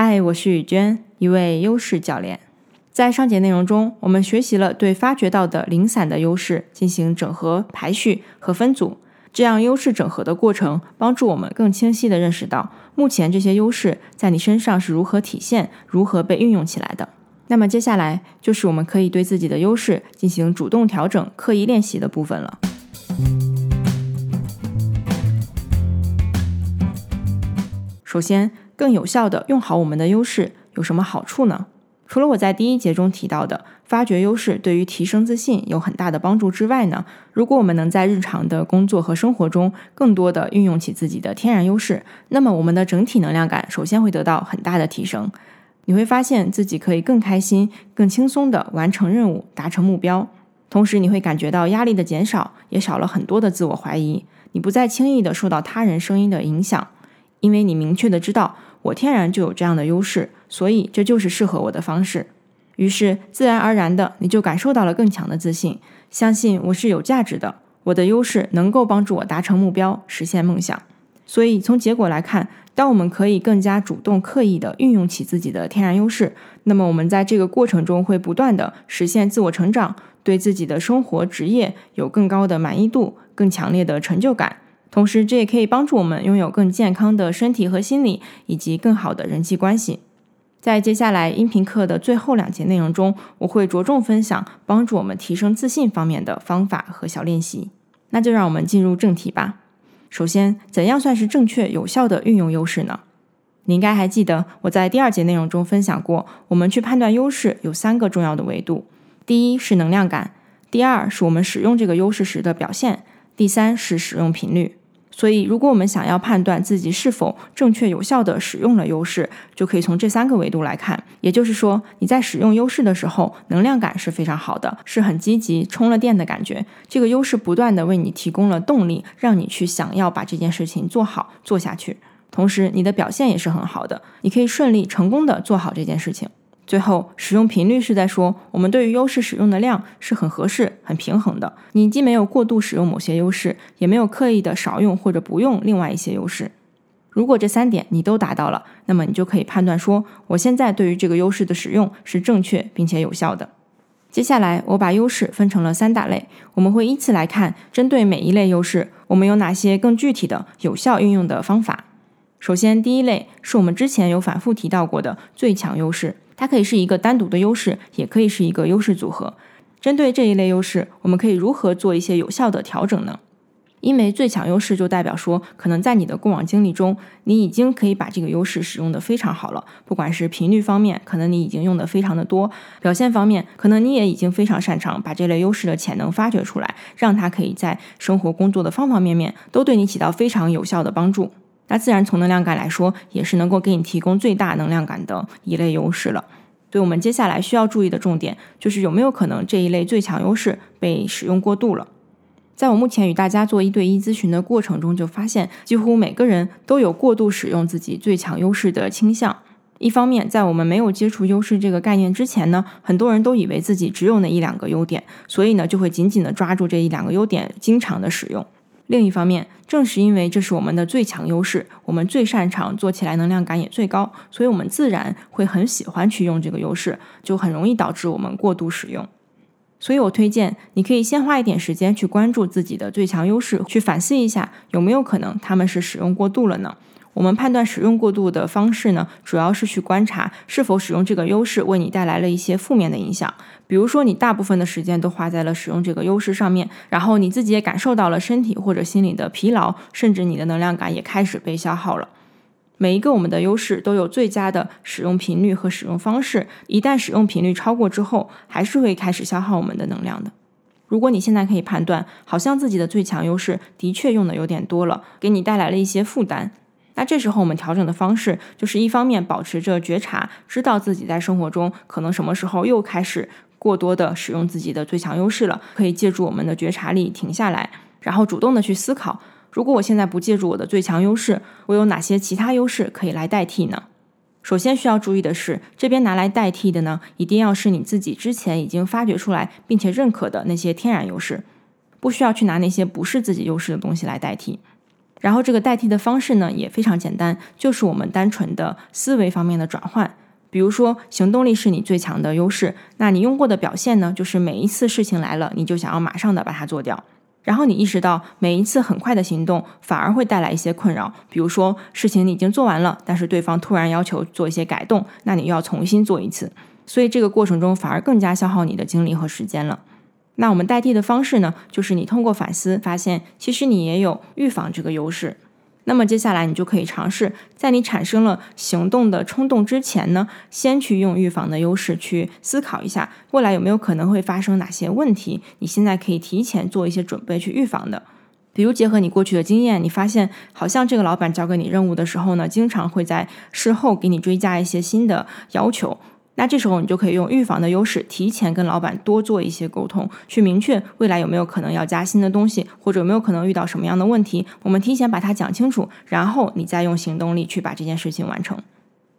嗨，我是雨娟，一位优势教练。在上节内容中，我们学习了对发掘到的零散的优势进行整合、排序和分组。这样优势整合的过程，帮助我们更清晰地认识到目前这些优势在你身上是如何体现、如何被运用起来的。那么接下来就是我们可以对自己的优势进行主动调整、刻意练习的部分了。首先，更有效的用好我们的优势有什么好处呢？除了我在第一节中提到的发掘优势对于提升自信有很大的帮助之外呢，如果我们能在日常的工作和生活中更多的运用起自己的天然优势，那么我们的整体能量感首先会得到很大的提升。你会发现自己可以更开心、更轻松地完成任务、达成目标，同时你会感觉到压力的减少，也少了很多的自我怀疑。你不再轻易地受到他人声音的影响，因为你明确的知道我天然就有这样的优势。所以这就是适合我的方式，于是自然而然的你就感受到了更强的自信，相信我是有价值的，我的优势能够帮助我达成目标，实现梦想。所以从结果来看，当我们可以更加主动、刻意的运用起自己的天然优势，那么我们在这个过程中会不断的实现自我成长，对自己的生活、职业有更高的满意度、更强烈的成就感。同时，这也可以帮助我们拥有更健康的身体和心理，以及更好的人际关系。在接下来音频课的最后两节内容中，我会着重分享帮助我们提升自信方面的方法和小练习。那就让我们进入正题吧。首先，怎样算是正确有效的运用优势呢？你应该还记得我在第二节内容中分享过，我们去判断优势有三个重要的维度：第一是能量感，第二是我们使用这个优势时的表现，第三是使用频率。所以，如果我们想要判断自己是否正确有效地使用了优势，就可以从这三个维度来看。也就是说，你在使用优势的时候，能量感是非常好的，是很积极、充了电的感觉。这个优势不断地为你提供了动力，让你去想要把这件事情做好、做下去。同时，你的表现也是很好的，你可以顺利、成功地做好这件事情。最后，使用频率是在说，我们对于优势使用的量是很合适、很平衡的。你既没有过度使用某些优势，也没有刻意的少用或者不用另外一些优势。如果这三点你都达到了，那么你就可以判断说，我现在对于这个优势的使用是正确并且有效的。接下来，我把优势分成了三大类，我们会依次来看，针对每一类优势，我们有哪些更具体的有效运用的方法。首先，第一类是我们之前有反复提到过的最强优势。它可以是一个单独的优势，也可以是一个优势组合。针对这一类优势，我们可以如何做一些有效的调整呢？因为最强优势就代表说，可能在你的过往经历中，你已经可以把这个优势使用的非常好了。不管是频率方面，可能你已经用的非常的多；表现方面，可能你也已经非常擅长把这类优势的潜能发掘出来，让它可以在生活工作的方方面面都对你起到非常有效的帮助。那自然从能量感来说，也是能够给你提供最大能量感的一类优势了。所以我们接下来需要注意的重点，就是有没有可能这一类最强优势被使用过度了。在我目前与大家做一对一咨询的过程中，就发现几乎每个人都有过度使用自己最强优势的倾向。一方面，在我们没有接触优势这个概念之前呢，很多人都以为自己只有那一两个优点，所以呢，就会紧紧的抓住这一两个优点，经常的使用。另一方面，正是因为这是我们的最强优势，我们最擅长，做起来能量感也最高，所以我们自然会很喜欢去用这个优势，就很容易导致我们过度使用。所以我推荐你可以先花一点时间去关注自己的最强优势，去反思一下有没有可能他们是使用过度了呢？我们判断使用过度的方式呢，主要是去观察是否使用这个优势为你带来了一些负面的影响。比如说，你大部分的时间都花在了使用这个优势上面，然后你自己也感受到了身体或者心理的疲劳，甚至你的能量感也开始被消耗了。每一个我们的优势都有最佳的使用频率和使用方式，一旦使用频率超过之后，还是会开始消耗我们的能量的。如果你现在可以判断，好像自己的最强优势的确用的有点多了，给你带来了一些负担。那这时候我们调整的方式，就是一方面保持着觉察，知道自己在生活中可能什么时候又开始过多的使用自己的最强优势了，可以借助我们的觉察力停下来，然后主动的去思考，如果我现在不借助我的最强优势，我有哪些其他优势可以来代替呢？首先需要注意的是，这边拿来代替的呢，一定要是你自己之前已经发掘出来并且认可的那些天然优势，不需要去拿那些不是自己优势的东西来代替。然后这个代替的方式呢也非常简单，就是我们单纯的思维方面的转换。比如说，行动力是你最强的优势，那你用过的表现呢，就是每一次事情来了，你就想要马上的把它做掉。然后你意识到，每一次很快的行动反而会带来一些困扰。比如说，事情你已经做完了，但是对方突然要求做一些改动，那你又要重新做一次，所以这个过程中反而更加消耗你的精力和时间了。那我们代替的方式呢，就是你通过反思发现，其实你也有预防这个优势。那么接下来你就可以尝试，在你产生了行动的冲动之前呢，先去用预防的优势去思考一下，未来有没有可能会发生哪些问题，你现在可以提前做一些准备去预防的。比如结合你过去的经验，你发现好像这个老板交给你任务的时候呢，经常会在事后给你追加一些新的要求。那这时候你就可以用预防的优势，提前跟老板多做一些沟通，去明确未来有没有可能要加新的东西，或者有没有可能遇到什么样的问题，我们提前把它讲清楚，然后你再用行动力去把这件事情完成。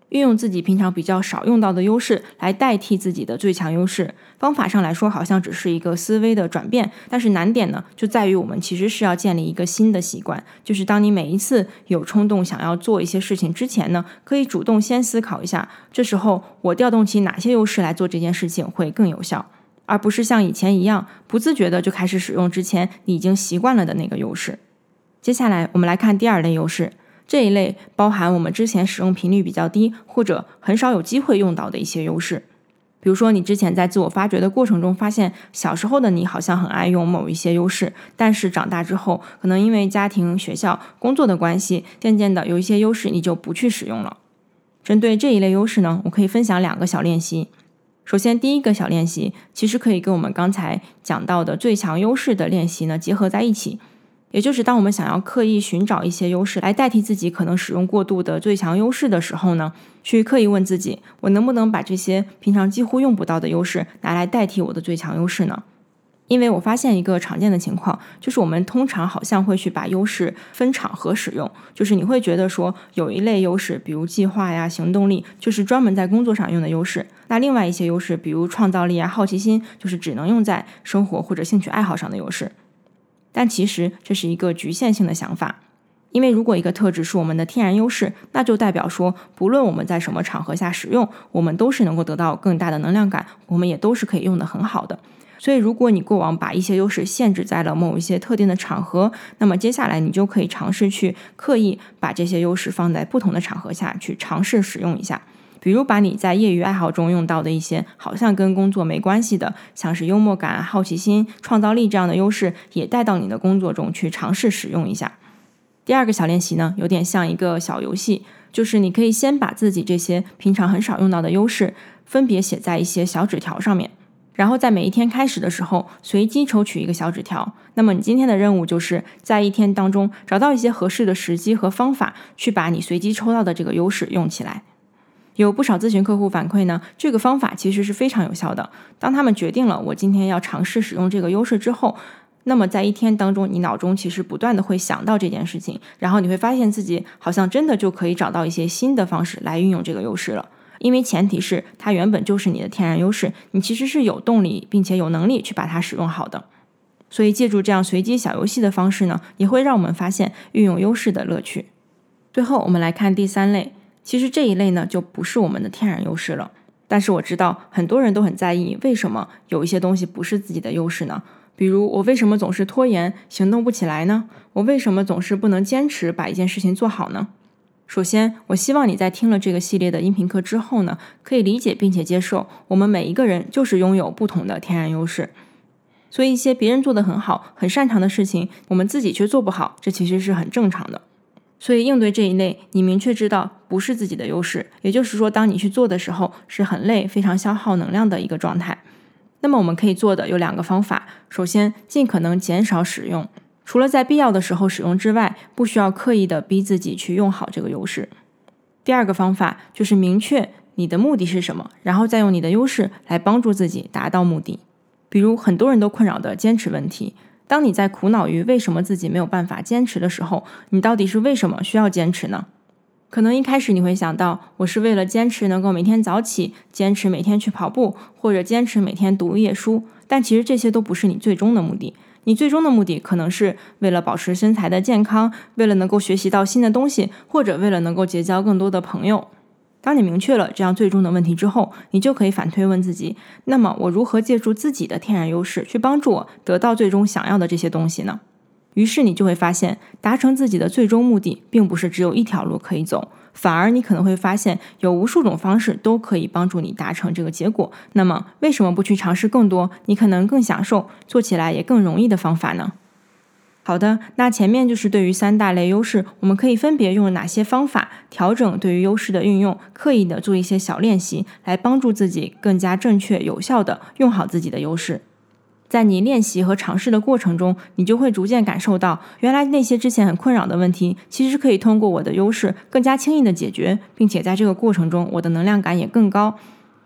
运用自己平常比较少用到的优势来代替自己的最强优势，方法上来说好像只是一个思维的转变，但是难点呢就在于我们其实是要建立一个新的习惯，就是当你每一次有冲动想要做一些事情之前呢，可以主动先思考一下，这时候我调动起哪些优势来做这件事情会更有效，而不是像以前一样不自觉的就开始使用之前你已经习惯了的那个优势。接下来我们来看第二类优势。这一类包含我们之前使用频率比较低，或者很少有机会用到的一些优势。比如说，你之前在自我发掘的过程中，发现小时候的你好像很爱用某一些优势，但是长大之后，可能因为家庭、学校、工作的关系，渐渐的有一些优势你就不去使用了。针对这一类优势呢，我可以分享两个小练习。首先，第一个小练习其实可以跟我们刚才讲到的最强优势的练习呢结合在一起。也就是当我们想要刻意寻找一些优势来代替自己可能使用过度的最强优势的时候呢，去刻意问自己：我能不能把这些平常几乎用不到的优势拿来代替我的最强优势呢？因为我发现一个常见的情况，就是我们通常好像会去把优势分场合使用，就是你会觉得说有一类优势，比如计划呀、行动力，就是专门在工作上用的优势；那另外一些优势，比如创造力啊、好奇心，就是只能用在生活或者兴趣爱好上的优势。但其实这是一个局限性的想法，因为如果一个特质是我们的天然优势，那就代表说，不论我们在什么场合下使用，我们都是能够得到更大的能量感，我们也都是可以用的很好的。所以，如果你过往把一些优势限制在了某一些特定的场合，那么接下来你就可以尝试去刻意把这些优势放在不同的场合下去尝试使用一下。比如把你在业余爱好中用到的一些好像跟工作没关系的，像是幽默感、好奇心、创造力这样的优势，也带到你的工作中去尝试使用一下。第二个小练习呢，有点像一个小游戏，就是你可以先把自己这些平常很少用到的优势，分别写在一些小纸条上面，然后在每一天开始的时候，随机抽取一个小纸条。那么你今天的任务就是在一天当中找到一些合适的时机和方法，去把你随机抽到的这个优势用起来。有不少咨询客户反馈呢，这个方法其实是非常有效的。当他们决定了我今天要尝试使用这个优势之后，那么在一天当中，你脑中其实不断的会想到这件事情，然后你会发现自己好像真的就可以找到一些新的方式来运用这个优势了。因为前提是它原本就是你的天然优势，你其实是有动力并且有能力去把它使用好的。所以借助这样随机小游戏的方式呢，也会让我们发现运用优势的乐趣。最后，我们来看第三类。其实这一类呢，就不是我们的天然优势了。但是我知道很多人都很在意，为什么有一些东西不是自己的优势呢？比如我为什么总是拖延行动不起来呢？我为什么总是不能坚持把一件事情做好呢？首先，我希望你在听了这个系列的音频课之后呢，可以理解并且接受，我们每一个人就是拥有不同的天然优势。所以一些别人做得很好、很擅长的事情，我们自己却做不好，这其实是很正常的。所以应对这一类，你明确知道不是自己的优势，也就是说，当你去做的时候是很累、非常消耗能量的一个状态。那么我们可以做的有两个方法：首先，尽可能减少使用，除了在必要的时候使用之外，不需要刻意的逼自己去用好这个优势。第二个方法就是明确你的目的是什么，然后再用你的优势来帮助自己达到目的。比如很多人都困扰的坚持问题。当你在苦恼于为什么自己没有办法坚持的时候，你到底是为什么需要坚持呢？可能一开始你会想到，我是为了坚持能够每天早起，坚持每天去跑步，或者坚持每天读一页书。但其实这些都不是你最终的目的。你最终的目的可能是为了保持身材的健康，为了能够学习到新的东西，或者为了能够结交更多的朋友。当你明确了这样最终的问题之后，你就可以反推问自己：那么我如何借助自己的天然优势去帮助我得到最终想要的这些东西呢？于是你就会发现，达成自己的最终目的，并不是只有一条路可以走，反而你可能会发现有无数种方式都可以帮助你达成这个结果。那么为什么不去尝试更多？你可能更享受、做起来也更容易的方法呢？好的，那前面就是对于三大类优势，我们可以分别用哪些方法调整对于优势的运用，刻意的做一些小练习，来帮助自己更加正确有效的用好自己的优势。在你练习和尝试的过程中，你就会逐渐感受到，原来那些之前很困扰的问题，其实可以通过我的优势更加轻易的解决，并且在这个过程中，我的能量感也更高。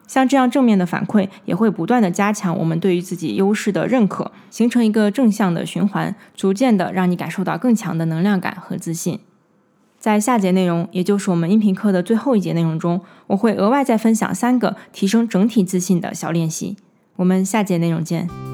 像这样正面的反馈，也会不断的加强我们对于自己优势的认可，形成一个正向的循环，逐渐的让你感受到更强的能量感和自信。在下节内容，也就是我们音频课的最后一节内容中，我会额外再分享三个提升整体自信的小练习。我们下节内容见。